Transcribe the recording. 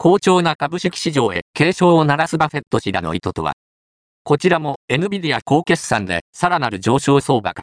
好調な株式市場へ警鐘を鳴らすバフェット氏らの意図とは。こちらも NVIDIA 高決算でさらなる上昇相場か。